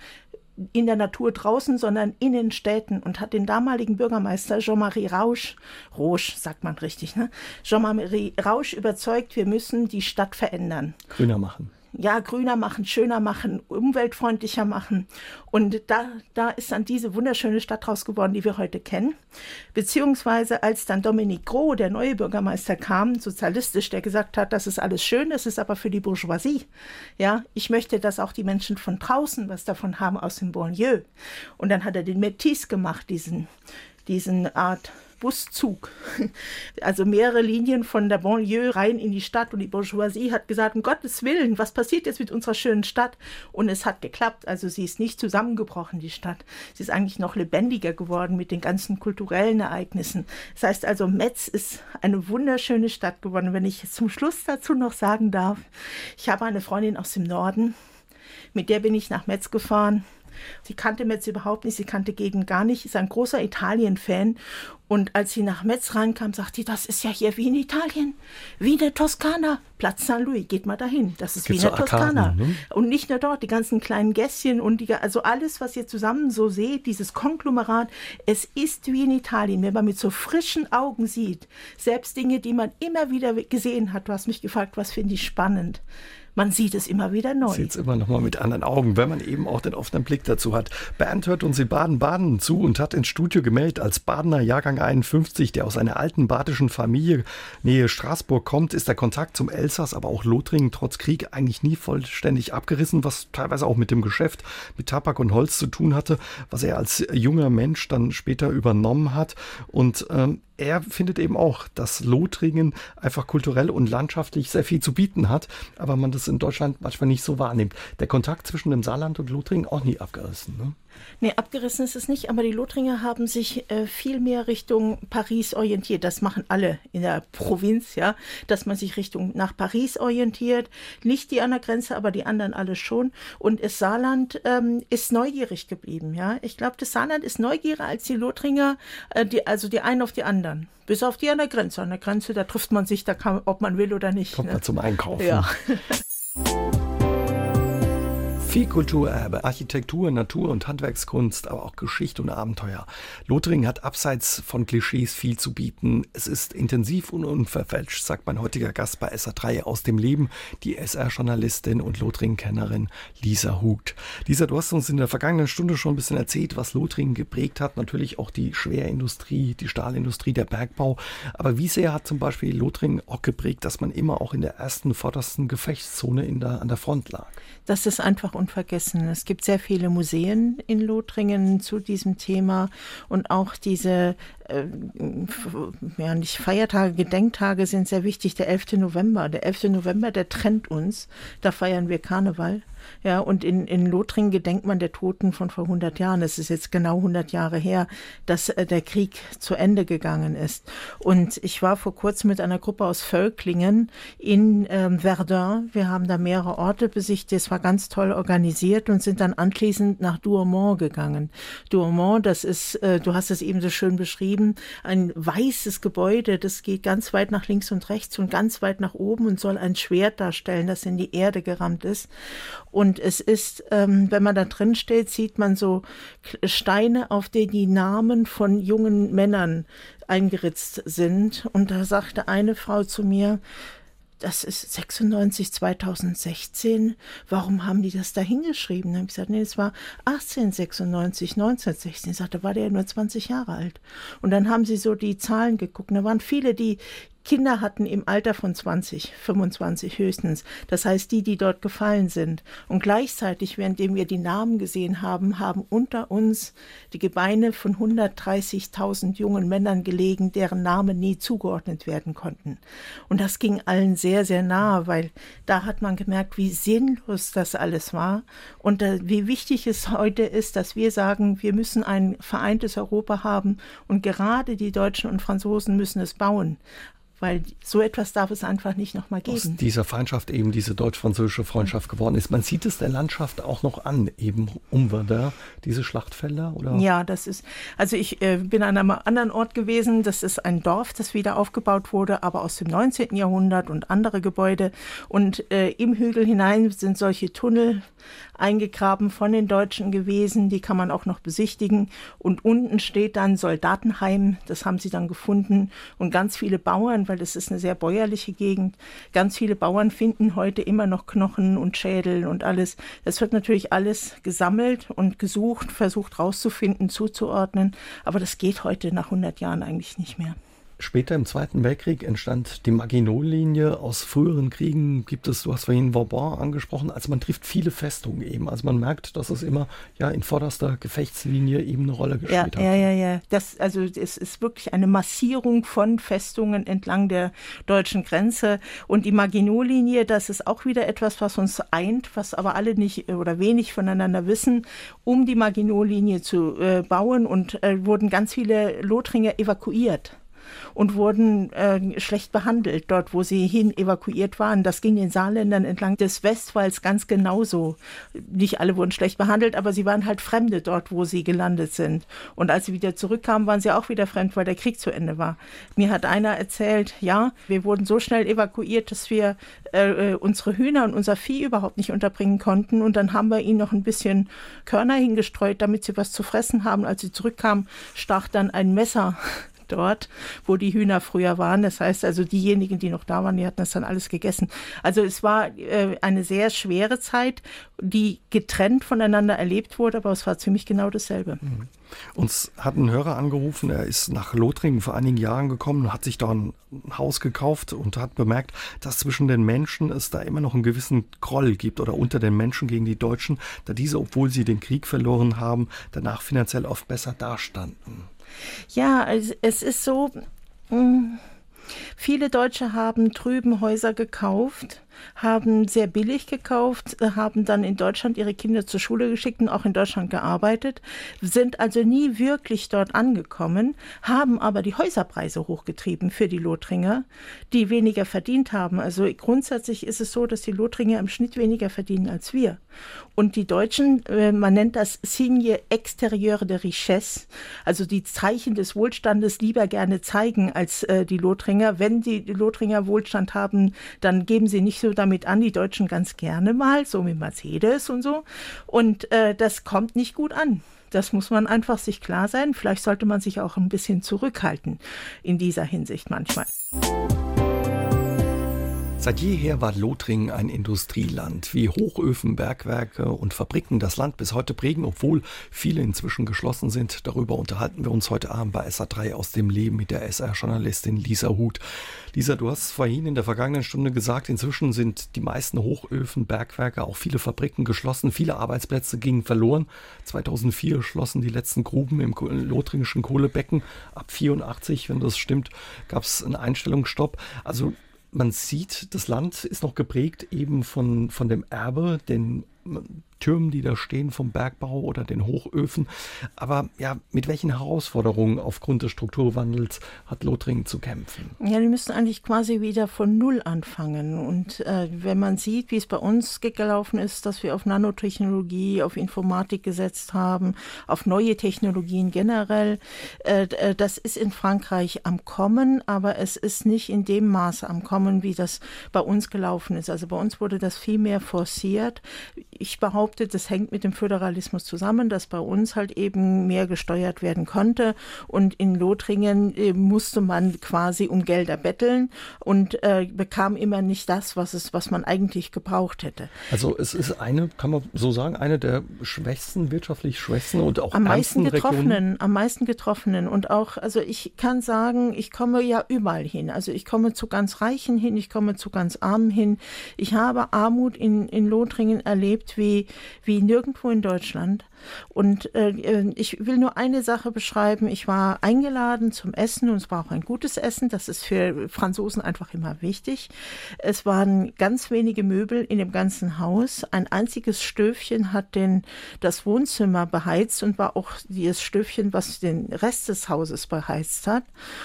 in der Natur draußen, sondern in den Städten und hat den damaligen Bürgermeister Jean-Marie Rausch, Rausch sagt man richtig, ne? Jean-Marie Rausch überzeugt, wir müssen die Stadt verändern. Grüner machen ja, grüner machen, schöner machen, umweltfreundlicher machen. Und da, da ist dann diese wunderschöne Stadt raus geworden, die wir heute kennen. Beziehungsweise als dann Dominique Gros, der neue Bürgermeister, kam, sozialistisch, der gesagt hat, das ist alles schön, das ist aber für die Bourgeoisie. Ja, ich möchte, dass auch die Menschen von draußen was davon haben aus dem Banlieue. Und dann hat er den Métis gemacht, diesen, diesen Art Buszug. Also mehrere Linien von der Banlieue rein in die Stadt und die Bourgeoisie hat gesagt, um Gottes Willen, was passiert jetzt mit unserer schönen Stadt? Und es hat geklappt. Also sie ist nicht zusammengebrochen, die Stadt. Sie ist eigentlich noch lebendiger geworden mit den ganzen kulturellen Ereignissen. Das heißt also, Metz ist eine wunderschöne Stadt geworden. Wenn ich zum Schluss dazu noch sagen darf, ich habe eine Freundin aus dem Norden, mit der bin ich nach Metz gefahren Sie kannte Metz überhaupt nicht, sie kannte Gegend gar nicht, ist ein großer Italien-Fan. Und als sie nach Metz reinkam, sagte sie, das ist ja hier wie in Italien, wie in der Toskana. Platz St. Louis, geht mal dahin. Das ist Gibt's wie in der Toskana. ne? Und nicht nur dort, die ganzen kleinen Gässchen und die, also alles, was ihr zusammen so seht, dieses Konglomerat, es ist wie in Italien, wenn man mit so frischen Augen sieht. Selbst Dinge, die man immer wieder gesehen hat. Du hast mich gefragt, was finde ich spannend man sieht es immer wieder neu. Sieht es immer noch mal mit anderen Augen, wenn man eben auch den offenen Blick dazu hat. Bernd hört uns in Baden-Baden zu und hat ins Studio gemeldet, als Badener Jahrgang 51, der aus einer alten badischen Familie Nähe Straßburg kommt, ist der Kontakt zum Elsass, aber auch Lothringen trotz Krieg eigentlich nie vollständig abgerissen, was teilweise auch mit dem Geschäft mit Tabak und Holz zu tun hatte, was er als junger Mensch dann später übernommen hat. Und ähm, er findet eben auch, dass Lothringen einfach kulturell und landschaftlich sehr viel zu bieten hat, aber man das in Deutschland manchmal nicht so wahrnimmt. Der Kontakt zwischen dem Saarland und Lothringen auch nie abgerissen. Ne? Nee, abgerissen ist es nicht, aber die Lothringer haben sich äh, viel mehr Richtung Paris orientiert. Das machen alle in der Provinz, ja, dass man sich Richtung nach Paris orientiert. Nicht die an der Grenze, aber die anderen alle schon. Und das Saarland ähm, ist neugierig geblieben, ja. Ich glaube, das Saarland ist neugieriger als die Lothringer, äh, die, also die einen auf die anderen. Bis auf die an der Grenze. An der Grenze, da trifft man sich, da kann, ob man will oder nicht. Kommt ne? man zum Einkaufen. Ja. Viel Kulturerbe, Architektur, Natur- und Handwerkskunst, aber auch Geschichte und Abenteuer. Lothringen hat abseits von Klischees viel zu bieten. Es ist intensiv und unverfälscht, sagt mein heutiger Gast bei SA3 aus dem Leben, die SR-Journalistin und Lothringen-Kennerin Lisa Hugt. Lisa, du hast uns in der vergangenen Stunde schon ein bisschen erzählt, was Lothringen geprägt hat. Natürlich auch die Schwerindustrie, die Stahlindustrie, der Bergbau. Aber wie sehr hat zum Beispiel Lothringen auch geprägt, dass man immer auch in der ersten, vordersten Gefechtszone in der, an der Front lag? Das ist einfach unvergessen. Es gibt sehr viele Museen in Lothringen zu diesem Thema und auch diese ja nicht Feiertage, Gedenktage sind sehr wichtig. Der 11. November, der 11. November, der trennt uns. Da feiern wir Karneval. Ja, und in, in Lothringen gedenkt man der Toten von vor 100 Jahren. Es ist jetzt genau 100 Jahre her, dass äh, der Krieg zu Ende gegangen ist. Und ich war vor kurzem mit einer Gruppe aus Völklingen in ähm, Verdun. Wir haben da mehrere Orte besichtigt. Es war ganz toll organisiert und sind dann anschließend nach Douaumont gegangen. Douaumont, das ist, äh, du hast es eben so schön beschrieben, ein weißes Gebäude. Das geht ganz weit nach links und rechts und ganz weit nach oben und soll ein Schwert darstellen, das in die Erde gerammt ist. Und es ist, ähm, wenn man da drin steht, sieht man so Steine, auf denen die Namen von jungen Männern eingeritzt sind. Und da sagte eine Frau zu mir, das ist 96, 2016. Warum haben die das da hingeschrieben? Dann habe ich gesagt, nee, es war 1896, 1916. Ich sagte, da war der ja nur 20 Jahre alt. Und dann haben sie so die Zahlen geguckt. Da waren viele, die Kinder hatten im Alter von 20, 25 höchstens. Das heißt, die, die dort gefallen sind. Und gleichzeitig, währenddem wir die Namen gesehen haben, haben unter uns die Gebeine von 130.000 jungen Männern gelegen, deren Namen nie zugeordnet werden konnten. Und das ging allen sehr, sehr nahe, weil da hat man gemerkt, wie sinnlos das alles war und äh, wie wichtig es heute ist, dass wir sagen, wir müssen ein vereintes Europa haben und gerade die Deutschen und Franzosen müssen es bauen weil so etwas darf es einfach nicht nochmal geben. Aus dieser Feindschaft eben diese deutsch-französische Freundschaft geworden ist. Man sieht es der Landschaft auch noch an, eben um Verdun, diese Schlachtfelder, oder? Ja, das ist, also ich äh, bin an einem anderen Ort gewesen, das ist ein Dorf, das wieder aufgebaut wurde, aber aus dem 19. Jahrhundert und andere Gebäude und äh, im Hügel hinein sind solche Tunnel eingegraben von den Deutschen gewesen, die kann man auch noch besichtigen und unten steht dann Soldatenheim, das haben sie dann gefunden und ganz viele Bauern weil das ist eine sehr bäuerliche Gegend. Ganz viele Bauern finden heute immer noch Knochen und Schädel und alles. Das wird natürlich alles gesammelt und gesucht, versucht rauszufinden, zuzuordnen. Aber das geht heute nach 100 Jahren eigentlich nicht mehr. Später im Zweiten Weltkrieg entstand die Maginot-Linie. Aus früheren Kriegen gibt es, du hast vorhin Vauban angesprochen, also man trifft viele Festungen eben. Also man merkt, dass es immer ja in vorderster Gefechtslinie eben eine Rolle gespielt ja, hat. Ja, ja, ja. Das, also es ist wirklich eine Massierung von Festungen entlang der deutschen Grenze. Und die Maginot-Linie, das ist auch wieder etwas, was uns eint, was aber alle nicht oder wenig voneinander wissen. Um die Maginot-Linie zu äh, bauen und äh, wurden ganz viele Lothringer evakuiert und wurden äh, schlecht behandelt, dort wo sie hin evakuiert waren. Das ging den Saarländern entlang des Westwalls ganz genauso. Nicht alle wurden schlecht behandelt, aber sie waren halt Fremde dort, wo sie gelandet sind. Und als sie wieder zurückkamen, waren sie auch wieder fremd, weil der Krieg zu Ende war. Mir hat einer erzählt, ja, wir wurden so schnell evakuiert, dass wir äh, äh unsere Hühner und unser Vieh überhaupt nicht unterbringen konnten. Und dann haben wir ihnen noch ein bisschen Körner hingestreut, damit sie was zu fressen haben. Als sie zurückkamen, stach dann ein Messer dort, wo die Hühner früher waren. Das heißt also, diejenigen, die noch da waren, die hatten das dann alles gegessen. Also es war äh, eine sehr schwere Zeit, die getrennt voneinander erlebt wurde, aber es war ziemlich genau dasselbe. Mhm. Uns hat ein Hörer angerufen, er ist nach Lothringen vor einigen Jahren gekommen, hat sich da ein Haus gekauft und hat bemerkt, dass zwischen den Menschen es da immer noch einen gewissen Groll gibt oder unter den Menschen gegen die Deutschen, da diese, obwohl sie den Krieg verloren haben, danach finanziell oft besser dastanden. Ja, es ist so, hm, viele Deutsche haben trüben Häuser gekauft haben sehr billig gekauft, äh, haben dann in Deutschland ihre Kinder zur Schule geschickt und auch in Deutschland gearbeitet, sind also nie wirklich dort angekommen, haben aber die Häuserpreise hochgetrieben für die Lothringer, die weniger verdient haben. Also grundsätzlich ist es so, dass die Lothringer im Schnitt weniger verdienen als wir. Und die Deutschen, äh, man nennt das Signe extérieure de richesse, also die Zeichen des Wohlstandes lieber gerne zeigen als äh, die Lothringer. Wenn die Lothringer Wohlstand haben, dann geben sie nicht so so damit an, die Deutschen ganz gerne mal, so wie Mercedes und so. Und äh, das kommt nicht gut an. Das muss man einfach sich klar sein. Vielleicht sollte man sich auch ein bisschen zurückhalten in dieser Hinsicht manchmal. Seit jeher war Lothringen ein Industrieland. Wie Hochöfen, Bergwerke und Fabriken das Land bis heute prägen, obwohl viele inzwischen geschlossen sind. Darüber unterhalten wir uns heute Abend bei SA3 aus dem Leben mit der SR-Journalistin Lisa Huth. Lisa, du hast vorhin in der vergangenen Stunde gesagt, inzwischen sind die meisten Hochöfen, Bergwerke, auch viele Fabriken geschlossen. Viele Arbeitsplätze gingen verloren. 2004 schlossen die letzten Gruben im lothringischen Kohlebecken. Ab 84, wenn das stimmt, gab es einen Einstellungsstopp. Also man sieht, das Land ist noch geprägt eben von, von dem Erbe, den Türmen, die da stehen vom Bergbau oder den Hochöfen. Aber ja, mit welchen Herausforderungen aufgrund des Strukturwandels hat Lothringen zu kämpfen? Ja, die müssen eigentlich quasi wieder von Null anfangen. Und äh, wenn man sieht, wie es bei uns gelaufen ist, dass wir auf Nanotechnologie, auf Informatik gesetzt haben, auf neue Technologien generell, äh, äh das ist in Frankreich am Kommen, aber es ist nicht in dem Maße am Kommen, wie das bei uns gelaufen ist. Also bei uns wurde das viel mehr forciert. Ich behaupte, das hängt mit dem Föderalismus zusammen, dass bei uns halt eben mehr gesteuert werden konnte. Und in Lothringen äh, musste man quasi um Gelder betteln und äh, bekam immer nicht das, was es, was man eigentlich gebraucht hätte. Also es ist eine, kann man so sagen, eine der schwächsten, wirtschaftlich schwächsten und auch am meisten getroffenen, Regionen. am meisten getroffenen. Und auch, also ich kann sagen, ich komme ja überall hin. Also ich komme zu ganz Reichen hin, ich komme zu ganz Armen hin. Ich habe Armut in, in Lothringen erlebt, wie wie nirgendwo in Deutschland. Und äh, ich will nur eine Sache beschreiben. Ich war eingeladen zum Essen und es war auch ein gutes Essen. Das ist für Franzosen einfach immer wichtig. Es waren ganz wenige Möbel in dem ganzen Haus. Ein einziges Stöfchen hat den, das Wohnzimmer beheizt und war auch das Stöfchen, was den Rest des Hauses beheizt hat.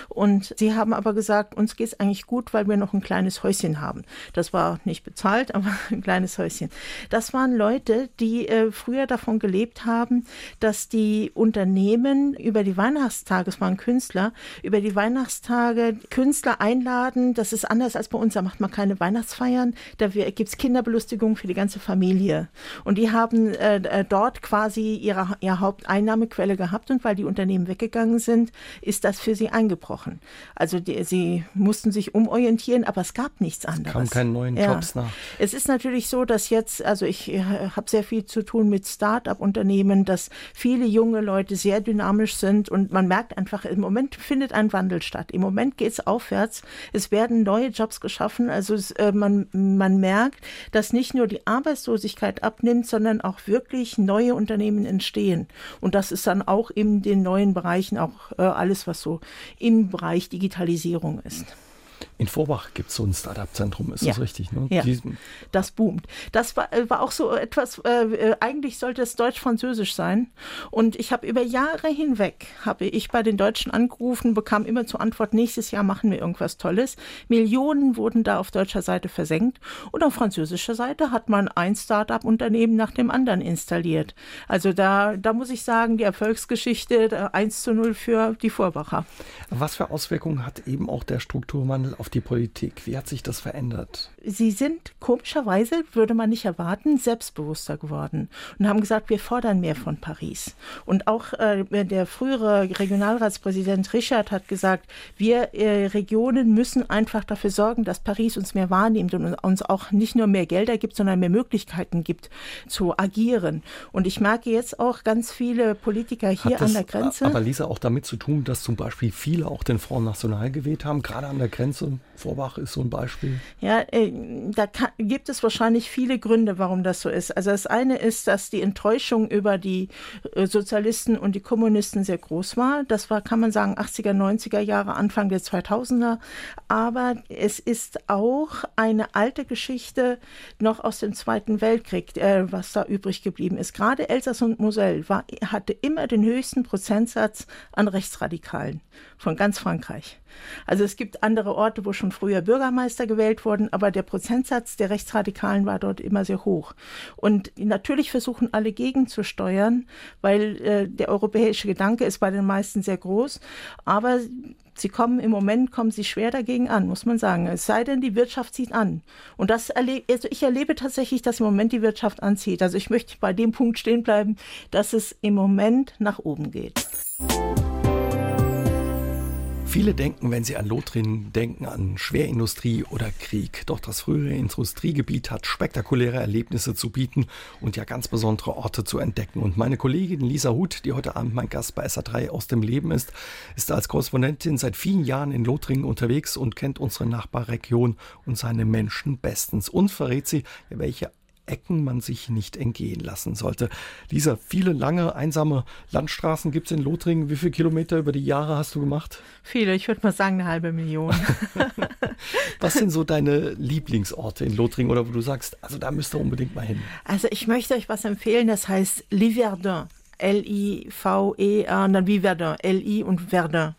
Und sie haben aber gesagt, uns geht es eigentlich gut, weil wir noch ein kleines Häuschen haben. Das war nicht bezahlt, aber ein kleines Häuschen. Das waren Leute, die äh, früher davon gelebt haben, dass die Unternehmen über die Weihnachtstage, es waren Künstler, über die Weihnachtstage Künstler einladen. Das ist anders als bei uns, da macht man keine Weihnachtsfeiern, da gibt es Kinderbelustigung für die ganze Familie. Und die haben äh, äh, dort quasi ihre, ihre Haupteinnahmequelle gehabt und weil die Unternehmen weggegangen sind, ist das für sie eingebrochen. Also die, sie mussten sich umorientieren, aber es gab nichts anderes. Es kam keine neuen Jobs ja. nach. Es ist natürlich so, dass jetzt, also ich äh, habe sehr viel zu tun mit Start-up-Unternehmen, dass viele junge Leute sehr dynamisch sind und man merkt einfach, im Moment findet ein Wandel statt. Im Moment geht es aufwärts. Es werden neue Jobs geschaffen. Also es, äh, man, man merkt, dass nicht nur die Arbeitslosigkeit abnimmt, sondern auch wirklich neue Unternehmen entstehen. Und das ist dann auch in den neuen Bereichen auch äh, alles, was so im Bereich Digitalisierung ist. In Vorbach gibt es so ein Startup-Zentrum, ist ja. das richtig? Ne? Ja, das boomt. Das war, äh, war auch so etwas, äh, äh, eigentlich sollte es deutsch-französisch sein. Und ich habe über Jahre hinweg, habe ich bei den Deutschen angerufen, bekam immer zur Antwort, nächstes Jahr machen wir irgendwas Tolles. Millionen wurden da auf deutscher Seite versenkt. Und auf französischer Seite hat man ein Startup-Unternehmen nach dem anderen installiert. Also da, da muss ich sagen, die Erfolgsgeschichte 1 zu 0 für die Vorbacher. Was für Auswirkungen hat eben auch der Strukturwandel auf die Politik? Wie hat sich das verändert? Sie sind komischerweise, würde man nicht erwarten, selbstbewusster geworden und haben gesagt, wir fordern mehr von Paris. Und auch äh, der frühere Regionalratspräsident Richard hat gesagt, wir äh, Regionen müssen einfach dafür sorgen, dass Paris uns mehr wahrnimmt und uns auch nicht nur mehr Gelder gibt, sondern mehr Möglichkeiten gibt zu agieren. Und ich merke jetzt auch ganz viele Politiker hier das, an der Grenze. Aber Lisa, auch damit zu tun, dass zum Beispiel viele auch den Front National gewählt haben, gerade an der Grenze Vorbach ist so ein Beispiel. Ja, äh, da kann, gibt es wahrscheinlich viele Gründe, warum das so ist. Also das eine ist, dass die Enttäuschung über die äh, Sozialisten und die Kommunisten sehr groß war. Das war, kann man sagen, 80er, 90er Jahre, Anfang der 2000er. Aber es ist auch eine alte Geschichte noch aus dem Zweiten Weltkrieg, äh, was da übrig geblieben ist. Gerade Elsass und Moselle war, hatte immer den höchsten Prozentsatz an Rechtsradikalen von ganz Frankreich. Also es gibt andere Orte, wo schon früher Bürgermeister gewählt wurden, aber der Prozentsatz der Rechtsradikalen war dort immer sehr hoch. Und natürlich versuchen alle gegenzusteuern, weil äh, der europäische Gedanke ist bei den meisten sehr groß, aber Sie kommen im Moment kommen sie schwer dagegen an, muss man sagen. Es sei denn, die Wirtschaft zieht an. Und das erlebe, also ich erlebe tatsächlich, dass im Moment die Wirtschaft anzieht. Also ich möchte bei dem Punkt stehen bleiben, dass es im Moment nach oben geht. Viele denken, wenn sie an Lothringen denken, an Schwerindustrie oder Krieg. Doch das frühere Industriegebiet hat spektakuläre Erlebnisse zu bieten und ja ganz besondere Orte zu entdecken. Und meine Kollegin Lisa Huth, die heute Abend mein Gast bei SA3 aus dem Leben ist, ist als Korrespondentin seit vielen Jahren in Lothringen unterwegs und kennt unsere Nachbarregion und seine Menschen bestens und verrät sie, welche Ecken man sich nicht entgehen lassen sollte. Lisa, viele lange, einsame Landstraßen gibt es in Lothringen. Wie viele Kilometer über die Jahre hast du gemacht? Viele, ich würde mal sagen eine halbe Million. Was sind so deine Lieblingsorte in Lothringen oder wo du sagst, also da müsst ihr unbedingt mal hin? Also ich möchte euch was empfehlen, das heißt Liverdun. L-I-V-E-R und dann wie Verdun, L-I und Verdun.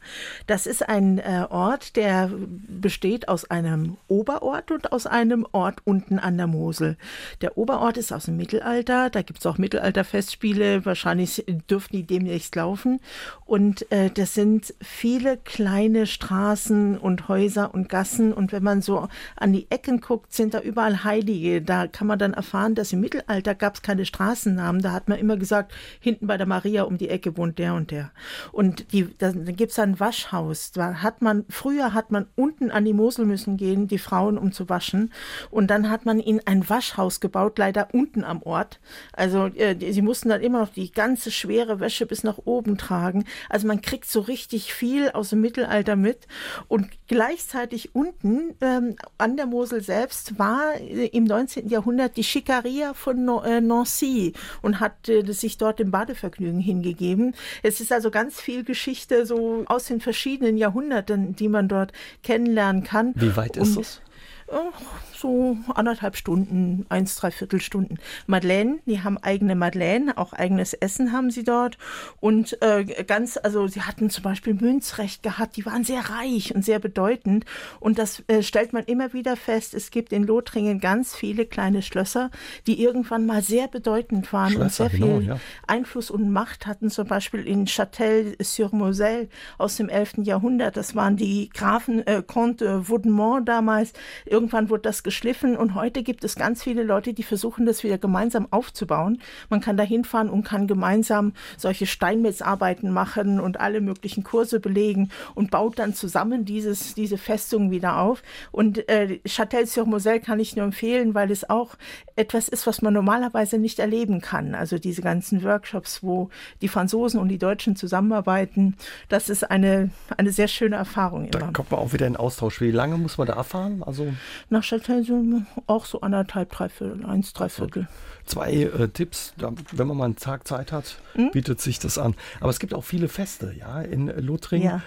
Das ist ein äh, Ort, der besteht aus einem Oberort und aus einem Ort unten an der Mosel. Der Oberort ist aus dem Mittelalter, da gibt es auch Mittelalterfestspiele, wahrscheinlich dürften die demnächst laufen. Und äh, das sind viele kleine Straßen und Häuser und Gassen. Und wenn man so an die Ecken guckt, sind da überall Heilige. Da kann man dann erfahren, dass im Mittelalter gab es keine Straßennamen. Da hat man immer gesagt, hinten bei bei der Maria um die Ecke wohnt der und der. Und die, da, da gibt es ein Waschhaus. Da hat man, früher hat man unten an die Mosel müssen gehen, die Frauen, um zu waschen. Und dann hat man ihnen ein Waschhaus gebaut, leider unten am Ort. Also äh, die, sie mussten dann immer noch die ganze schwere Wäsche bis nach oben tragen. Also man kriegt so richtig viel aus dem Mittelalter mit. Und gleichzeitig unten ähm, an der Mosel selbst war äh, im 19. Jahrhundert die Schikaria von no, äh, Nancy und hat äh, sich dort im Badeverkehr Sehvergnügen hingegeben. Es ist also ganz viel Geschichte so aus den verschiedenen Jahrhunderten, die man dort kennenlernen kann. Wie weit ist es? So anderthalb Stunden, eins, dreiviertel Stunden. Madeleine, die haben eigene Madeleine, auch eigenes Essen haben sie dort. Und äh, ganz, also sie hatten zum Beispiel Münzrecht gehabt, die waren sehr reich und sehr bedeutend. Und das äh, stellt man immer wieder fest. Es gibt in Lothringen ganz viele kleine Schlösser, die irgendwann mal sehr bedeutend waren Schlösser, und sehr genau, viel ja. Einfluss und Macht hatten. Zum Beispiel in Châtel-sur-Moselle aus dem 11. Jahrhundert. Das waren die Grafen äh, Comte Vaudemont damals. Irgendwann wurde das geschliffen und heute gibt es ganz viele Leute, die versuchen, das wieder gemeinsam aufzubauen. Man kann da hinfahren und kann gemeinsam solche Steinmetzarbeiten machen und alle möglichen Kurse belegen und baut dann zusammen dieses, diese Festung wieder auf. Und äh, Châtel-sur-Moselle kann ich nur empfehlen, weil es auch etwas ist, was man normalerweise nicht erleben kann. Also diese ganzen Workshops, wo die Franzosen und die Deutschen zusammenarbeiten, das ist eine, eine sehr schöne Erfahrung. Immer. Da kommt man auch wieder in Austausch. Wie lange muss man da fahren? Also nach Châtel auch so anderthalb, dreiviertel, eins, dreiviertel. Zwei äh, Tipps, da, wenn man mal einen Tag Zeit hat, hm? bietet sich das an. Aber es gibt auch viele Feste, ja, in Lothringen. Ja.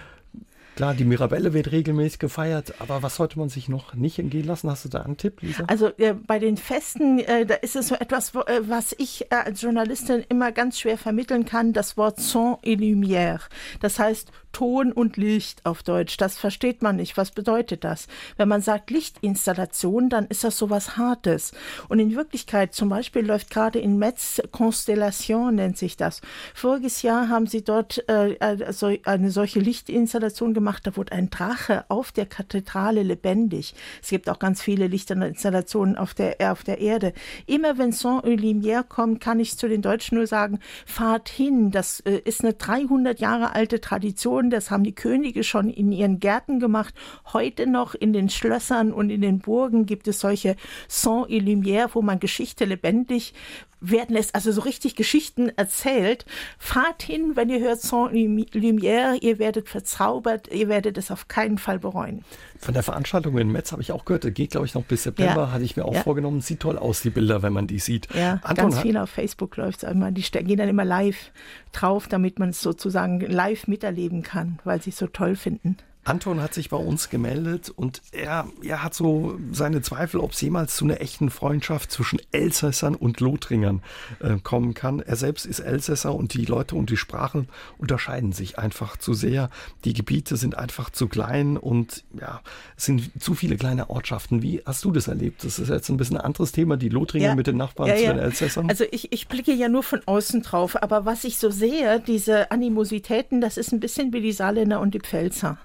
Klar, die Mirabelle wird regelmäßig gefeiert, aber was sollte man sich noch nicht entgehen lassen? Hast du da einen Tipp, Lisa? Also äh, bei den Festen, äh, da ist es so etwas, wo, äh, was ich äh, als Journalistin immer ganz schwer vermitteln kann, das Wort Son et Lumière. Das heißt Ton und Licht auf Deutsch. Das versteht man nicht. Was bedeutet das? Wenn man sagt Lichtinstallation, dann ist das so was Hartes. Und in Wirklichkeit, zum Beispiel läuft gerade in Metz Constellation, nennt sich das. Voriges Jahr haben sie dort äh, also eine solche Lichtinstallation gemacht. Da wurde ein Drache auf der Kathedrale lebendig. Es gibt auch ganz viele Lichtinstallationen auf der, auf der Erde. Immer wenn Saint-Eulimière kommt, kann ich zu den Deutschen nur sagen, fahrt hin. Das äh, ist eine 300 Jahre alte Tradition Tradition, das haben die Könige schon in ihren Gärten gemacht. Heute noch in den Schlössern und in den Burgen gibt es solche Saint et Lumière, wo man Geschichte lebendig werden lässt, also so richtig Geschichten erzählt. Fahrt hin, wenn ihr hört Saint Lumière, ihr werdet verzaubert, ihr werdet es auf keinen Fall bereuen. Von der Veranstaltung in Metz habe ich auch gehört, geht glaube ich noch bis September, ja. hatte ich mir auch ja. vorgenommen. Sieht toll aus, die Bilder, wenn man die sieht. Ja, Anton ganz viel auf Facebook läuft es einmal. Die gehen dann immer live drauf, damit man es sozusagen live miterleben kann, weil sie es so toll finden. Anton hat sich bei uns gemeldet und er, er hat so seine Zweifel, ob es jemals zu einer echten Freundschaft zwischen Elsässern und Lothringern äh, kommen kann. Er selbst ist Elsässer und die Leute und die Sprachen unterscheiden sich einfach zu sehr. Die Gebiete sind einfach zu klein und ja, es sind zu viele kleine Ortschaften. Wie hast du das erlebt? Das ist jetzt ein bisschen ein anderes Thema, die Lothringer ja, mit den Nachbarn ja, zu den Elsässern. Also ich, ich blicke ja nur von außen drauf, aber was ich so sehe, diese Animositäten, das ist ein bisschen wie die Saarländer und die Pfälzer.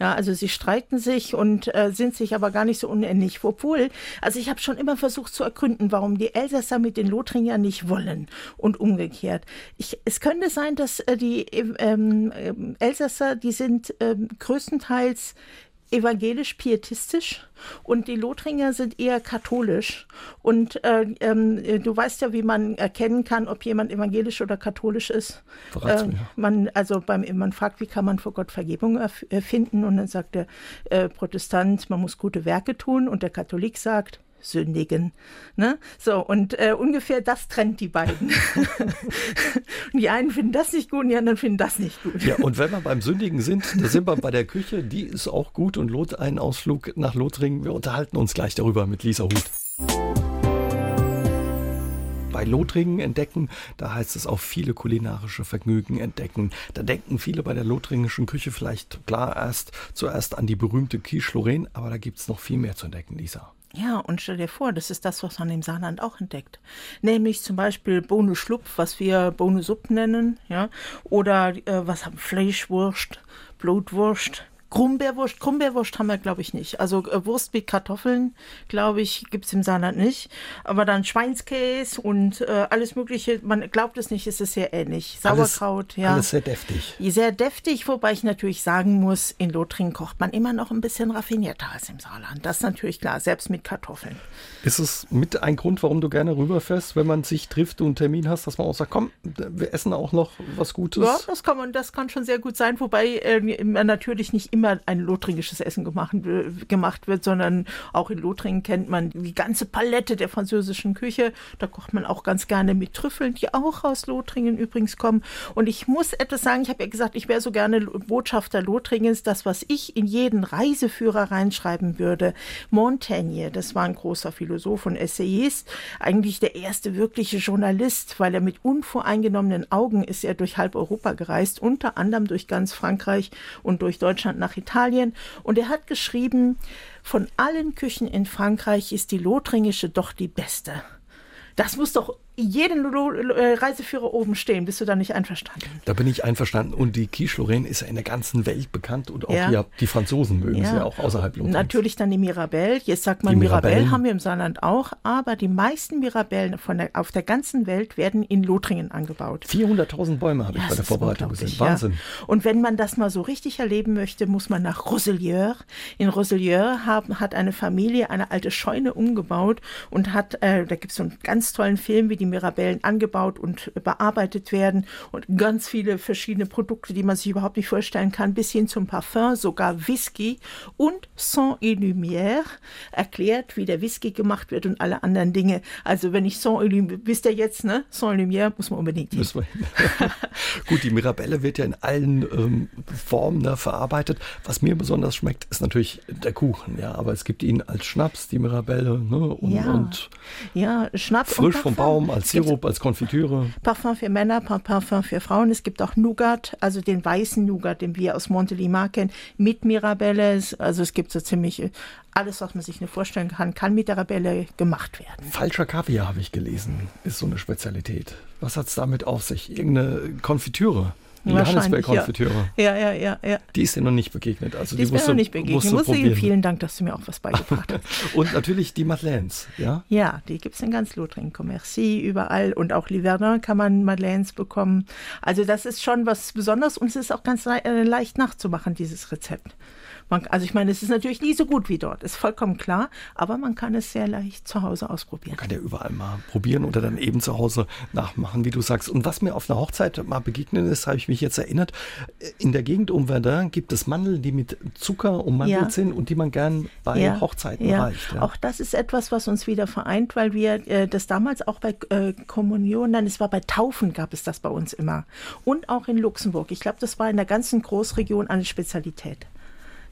Ja, also sie streiten sich und äh, sind sich aber gar nicht so unähnlich. Obwohl, also ich habe schon immer versucht zu ergründen, warum die Elsässer mit den Lothringern nicht wollen und umgekehrt. Ich, es könnte sein, dass äh, die ähm, ähm Elsässer, die sind ähm, größtenteils evangelisch-pietistisch und die Lothringer sind eher katholisch. Und äh, äh, du weißt ja, wie man erkennen kann, ob jemand evangelisch oder katholisch ist. Äh, man, also beim, man fragt, wie kann man vor Gott Vergebung erfinden? Und dann sagt der äh, Protestant, man muss gute Werke tun. Und der Katholik sagt, sündigen. Ne? So, und äh, ungefähr das trennt die beiden. und die einen finden das nicht gut und die anderen finden das nicht gut. Ja, und wenn wir beim Sündigen sind, da sind wir bei der Küche, die ist auch gut und lohnt einen Ausflug nach Lothringen. Wir unterhalten uns gleich darüber mit Lisa Huth bei Lothringen entdecken. Da heißt es auch viele kulinarische Vergnügen entdecken. Da denken viele bei der lothringischen Küche vielleicht klar erst zuerst an die berühmte Quiche Lorraine, aber da gibt es noch viel mehr zu entdecken, Lisa. Ja, und stell dir vor, das ist das, was man im Saarland auch entdeckt. Nämlich zum Beispiel Bohne Schlupf, was wir Bohne Supp nennen, ja, oder äh, was haben Fleischwurst, Blutwurst, Krummbeerwurst, Krummbeerwurst haben wir, glaube ich, nicht. Also äh, Wurst mit Kartoffeln, glaube ich, gibt es im Saarland nicht. Aber dann Schweinskäse und äh, alles Mögliche. Man glaubt es nicht, es ist sehr ähnlich. Sauerkraut, alles, ja. Alles sehr deftig. Sehr deftig, wobei ich natürlich sagen muss, in Lothringen kocht man immer noch ein bisschen raffinierter als im Saarland. Das ist natürlich klar, selbst mit Kartoffeln. Ist es mit ein Grund, warum du gerne rüberfährst, wenn man sich trifft und einen Termin hast, dass man auch sagt, komm, wir essen auch noch was Gutes? Ja, das kann man, das kann schon sehr gut sein, wobei äh, man natürlich nicht immer immer ein lothringisches Essen gemacht, gemacht wird, sondern auch in Lothringen kennt man die ganze Palette der französischen Küche. Da kocht man auch ganz gerne mit Trüffeln, die auch aus Lothringen übrigens kommen. Und ich muss etwas sagen, ich habe ja gesagt, ich wäre so gerne Botschafter Lothringens. Das, was ich in jeden Reiseführer reinschreiben würde, Montaigne, das war ein großer Philosoph und Essayist, eigentlich der erste wirkliche Journalist, weil er mit unvoreingenommenen Augen ist er durch halb Europa gereist, unter anderem durch ganz Frankreich und durch Deutschland nach nach Italien und er hat geschrieben, von allen Küchen in Frankreich ist die lothringische doch die beste. Das muss doch jeden äh, Reiseführer oben stehen. Bist du da nicht einverstanden? Da bin ich einverstanden. Und die Quiche Lorraine ist ja in der ganzen Welt bekannt und auch ja. die, die Franzosen mögen ja. sie ja auch außerhalb Lothringens. Natürlich dann die Mirabelle. Jetzt sagt man, Mirabelle haben wir im Saarland auch, aber die meisten Mirabellen von der, auf der ganzen Welt werden in Lothringen angebaut. 400.000 Bäume habe ja, ich bei der Vorbereitung gesehen. Wahnsinn. Und wenn man das mal so richtig erleben möchte, muss man nach Roselieur. In Roselieur haben, hat eine Familie eine alte Scheune umgebaut und hat, äh, da gibt es so einen ganz tollen Film, wie die Mirabellen angebaut und bearbeitet werden und ganz viele verschiedene Produkte, die man sich überhaupt nicht vorstellen kann, bis hin zum Parfum, sogar Whisky und Sang et Lumière erklärt, wie der Whisky gemacht wird und alle anderen Dinge. Also wenn ich Sang et Lumière, wisst ihr jetzt, ne? Sang et Lumière muss man unbedingt hin. Gut, die Mirabelle wird ja in allen ähm, Formen ne, verarbeitet. Was mir besonders schmeckt, ist natürlich der Kuchen, ja, aber es gibt ihn als Schnaps, die Mirabelle, ne? Und, ja. und ja, Schnaps frisch vom Baum als Sirup, als Konfitüre. Parfum für Männer, Parfum für Frauen. Es gibt auch Nougat, also den weißen Nougat, den wir aus Montelimar kennen, mit Mirabelle. Also es gibt so ziemlich äh, alles, was man sich nur vorstellen kann, kann mit der Rabelle gemacht werden. Falscher Kaviar habe ich gelesen, ist so eine Spezialität. Was hat es damit auf sich? Irgendeine Konfitüre? Die Johannisbeer-Konfitüre. Ja. ja, ja, ja, Die ist dir noch nicht begegnet. Also die, die ist mir noch nicht begegnet. Musst du vielen Dank, dass du mir auch was beigebracht hast. und natürlich die Madeleines, ja? Ja, die gibt es in ganz Lothringen, Commercy, überall. Und auch Liverdun kann man Madeleines bekommen. Also das ist schon was Besonderes und es ist auch ganz äh, leicht nachzumachen, dieses Rezept. Man, also ich meine, es ist natürlich nie so gut wie dort, ist vollkommen klar, aber man kann es sehr leicht zu Hause ausprobieren. Man kann ja überall mal probieren oder dann eben zu Hause nachmachen, wie du sagst. Und was mir auf einer Hochzeit mal begegnet ist, habe ich mich jetzt erinnert, in der Gegend um Verdun gibt es Mandeln, die mit Zucker ummantelt ja. sind und die man gern bei ja. Hochzeiten ja. reicht. Ja. Auch das ist etwas, was uns wieder vereint, weil wir äh, das damals auch bei äh, Kommunion, nein, es war bei Taufen gab es das bei uns immer. Und auch in Luxemburg. Ich glaube, das war in der ganzen Großregion eine Spezialität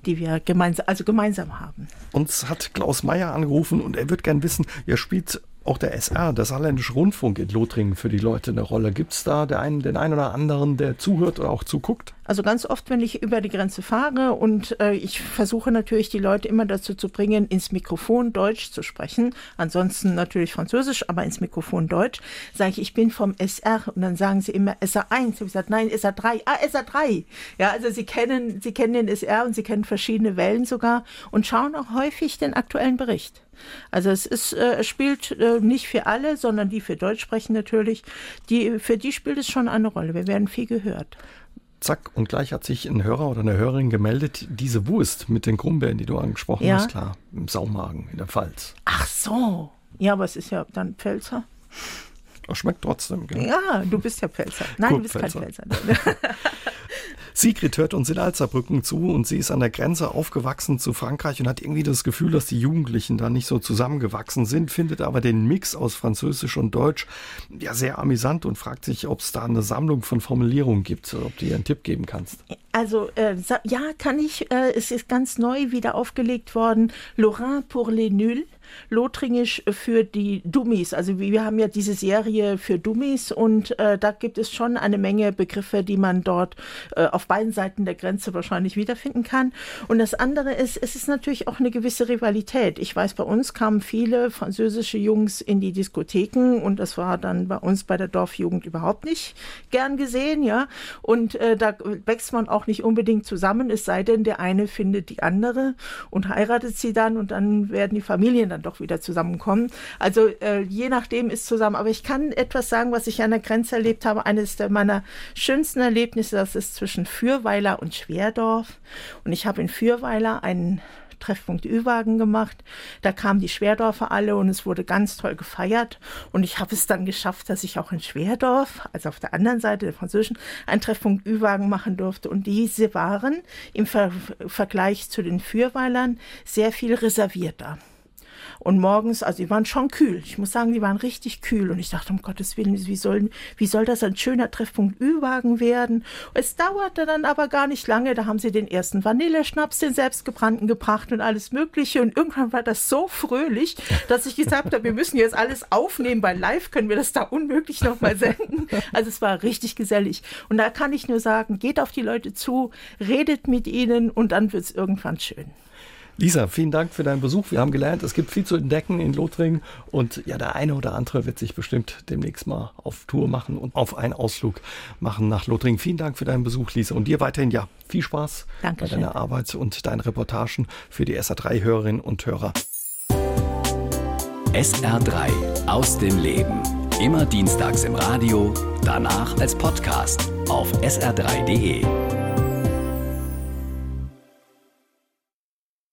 die wir gemeinsam, also gemeinsam haben. Uns hat Klaus Meyer angerufen und er wird gern wissen, ihr spielt auch der SR, der Saarländische Rundfunk in Lothringen für die Leute eine Rolle? Gibt es da der einen, den einen oder anderen, der zuhört oder auch zuguckt? Also ganz oft, wenn ich über die Grenze fahre und äh, ich versuche natürlich die Leute immer dazu zu bringen, ins Mikrofon Deutsch zu sprechen, ansonsten natürlich Französisch, aber ins Mikrofon Deutsch, sage ich, ich bin vom SR und dann sagen sie immer SR1. Ich habe gesagt, nein, SR3. Ah, SR3. Ja, also sie kennen, sie kennen den SR und sie kennen verschiedene Wellen sogar und schauen auch häufig den aktuellen Bericht. Also es ist, äh, spielt äh, nicht für alle, sondern die für Deutsch sprechen natürlich. Die, für die spielt es schon eine Rolle. Wir werden viel gehört zack, und gleich hat sich ein Hörer oder eine Hörerin gemeldet, diese Wurst mit den Krummbeeren, die du angesprochen ja. hast, klar, im Saumagen in der Pfalz. Ach so. Ja, aber es ist ja dann Pfälzer. Das schmeckt trotzdem, gell? Ja, du bist ja Pfälzer. Nein, Gut, du bist Pfälzer. kein Pfälzer. Sigrid hört uns in Alzerbrücken zu und sie ist an der Grenze aufgewachsen zu Frankreich und hat irgendwie das Gefühl, dass die Jugendlichen da nicht so zusammengewachsen sind, findet aber den Mix aus Französisch und Deutsch ja sehr amüsant und fragt sich, ob es da eine Sammlung von Formulierungen gibt, ob du ihr einen Tipp geben kannst. Also äh, ja, kann ich. Äh, es ist ganz neu wieder aufgelegt worden. Lorrain pour les nuls. Lothringisch für die Dummies. Also wir haben ja diese Serie für Dummies und äh, da gibt es schon eine Menge Begriffe, die man dort äh, auf beiden Seiten der Grenze wahrscheinlich wiederfinden kann. Und das andere ist, es ist natürlich auch eine gewisse Rivalität. Ich weiß, bei uns kamen viele französische Jungs in die Diskotheken und das war dann bei uns bei der Dorfjugend überhaupt nicht gern gesehen, ja. Und äh, da wächst man auch nicht unbedingt zusammen, es sei denn, der eine findet die andere und heiratet sie dann und dann werden die Familien dann dann doch wieder zusammenkommen. Also äh, je nachdem ist zusammen. Aber ich kann etwas sagen, was ich an der Grenze erlebt habe. Eines meiner schönsten Erlebnisse, das ist zwischen Fürweiler und Schwerdorf. Und ich habe in Fürweiler einen Treffpunkt Ü-Wagen gemacht. Da kamen die Schwerdorfer alle und es wurde ganz toll gefeiert. Und ich habe es dann geschafft, dass ich auch in Schwerdorf, also auf der anderen Seite der französischen, einen Treffpunkt Ü-Wagen machen durfte. Und diese waren im Ver Vergleich zu den Fürweilern sehr viel reservierter. Und morgens, also die waren schon kühl. Ich muss sagen, die waren richtig kühl. Und ich dachte, um Gottes Willen, wie soll, wie soll das ein schöner Treffpunkt Ü-Wagen werden? Es dauerte dann aber gar nicht lange. Da haben sie den ersten Vanilleschnaps, den selbstgebrannten gebracht und alles Mögliche. Und irgendwann war das so fröhlich, dass ich gesagt habe, wir müssen jetzt alles aufnehmen, weil live können wir das da unmöglich nochmal senden. Also es war richtig gesellig. Und da kann ich nur sagen, geht auf die Leute zu, redet mit ihnen und dann wird es irgendwann schön. Lisa, vielen Dank für deinen Besuch. Wir haben gelernt, es gibt viel zu entdecken in Lothringen und ja, der eine oder andere wird sich bestimmt demnächst mal auf Tour machen und auf einen Ausflug machen nach Lothringen. Vielen Dank für deinen Besuch, Lisa. Und dir weiterhin ja viel Spaß Dankeschön. bei deiner Arbeit und deinen Reportagen für die SA3-Hörerinnen und Hörer. SR3 aus dem Leben. Immer dienstags im Radio, danach als Podcast auf sr3.de.